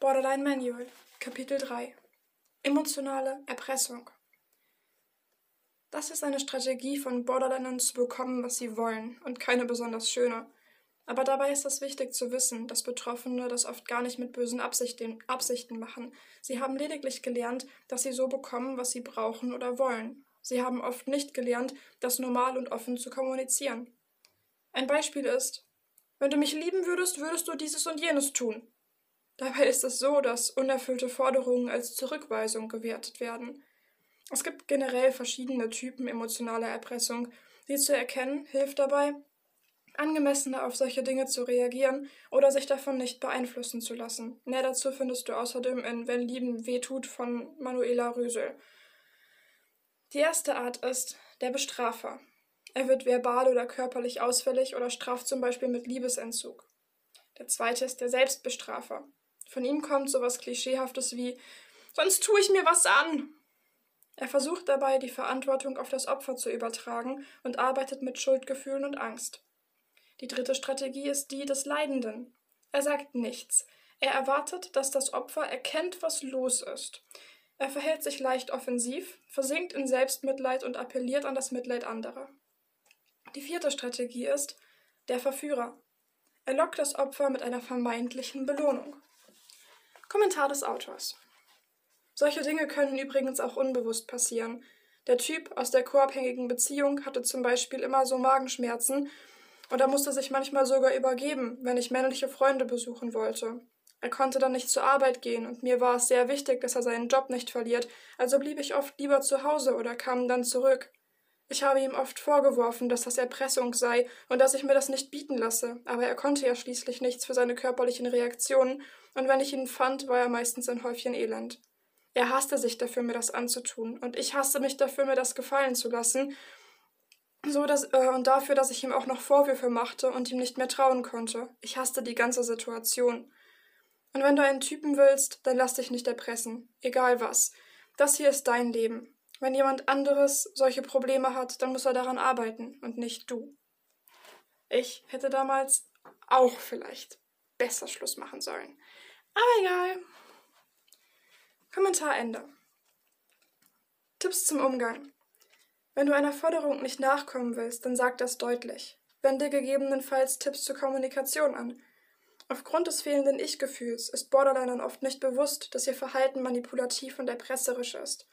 Borderline Manual, Kapitel 3 Emotionale Erpressung. Das ist eine Strategie von Borderlinern zu bekommen, was sie wollen, und keine besonders schöne. Aber dabei ist es wichtig zu wissen, dass Betroffene das oft gar nicht mit bösen Absichten, Absichten machen. Sie haben lediglich gelernt, dass sie so bekommen, was sie brauchen oder wollen. Sie haben oft nicht gelernt, das normal und offen zu kommunizieren. Ein Beispiel ist, wenn du mich lieben würdest, würdest du dieses und jenes tun. Dabei ist es so, dass unerfüllte Forderungen als Zurückweisung gewertet werden. Es gibt generell verschiedene Typen emotionaler Erpressung. Sie zu erkennen hilft dabei, angemessener auf solche Dinge zu reagieren oder sich davon nicht beeinflussen zu lassen. Mehr dazu findest du außerdem in Wenn Lieben wehtut von Manuela Rösel. Die erste Art ist der Bestrafer. Er wird verbal oder körperlich ausfällig oder straft zum Beispiel mit Liebesentzug. Der zweite ist der Selbstbestrafer. Von ihm kommt sowas Klischeehaftes wie Sonst tue ich mir was an. Er versucht dabei, die Verantwortung auf das Opfer zu übertragen und arbeitet mit Schuldgefühlen und Angst. Die dritte Strategie ist die des Leidenden. Er sagt nichts. Er erwartet, dass das Opfer erkennt, was los ist. Er verhält sich leicht offensiv, versinkt in Selbstmitleid und appelliert an das Mitleid anderer. Die vierte Strategie ist der Verführer. Er lockt das Opfer mit einer vermeintlichen Belohnung. Kommentar des Autors. Solche Dinge können übrigens auch unbewusst passieren. Der Typ aus der co-abhängigen Beziehung hatte zum Beispiel immer so Magenschmerzen und er musste sich manchmal sogar übergeben, wenn ich männliche Freunde besuchen wollte. Er konnte dann nicht zur Arbeit gehen und mir war es sehr wichtig, dass er seinen Job nicht verliert, also blieb ich oft lieber zu Hause oder kam dann zurück. Ich habe ihm oft vorgeworfen, dass das Erpressung sei und dass ich mir das nicht bieten lasse, aber er konnte ja schließlich nichts für seine körperlichen Reaktionen, und wenn ich ihn fand, war er meistens ein Häufchen Elend. Er hasste sich dafür, mir das anzutun, und ich hasste mich dafür, mir das gefallen zu lassen, so dass, äh, und dafür, dass ich ihm auch noch Vorwürfe machte und ihm nicht mehr trauen konnte. Ich hasste die ganze Situation. Und wenn du einen Typen willst, dann lass dich nicht erpressen, egal was. Das hier ist dein Leben. Wenn jemand anderes solche Probleme hat, dann muss er daran arbeiten und nicht du. Ich hätte damals auch vielleicht besser Schluss machen sollen. Aber egal. Kommentar Ende. Tipps zum Umgang. Wenn du einer Forderung nicht nachkommen willst, dann sag das deutlich. Wende gegebenenfalls Tipps zur Kommunikation an. Aufgrund des fehlenden Ich-Gefühls ist Borderlinern oft nicht bewusst, dass ihr Verhalten manipulativ und erpresserisch ist.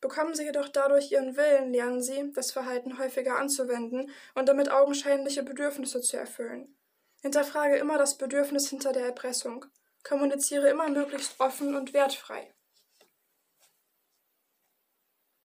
Bekommen sie jedoch dadurch ihren Willen, lernen sie, das Verhalten häufiger anzuwenden und damit augenscheinliche Bedürfnisse zu erfüllen. Hinterfrage immer das Bedürfnis hinter der Erpressung. Kommuniziere immer möglichst offen und wertfrei.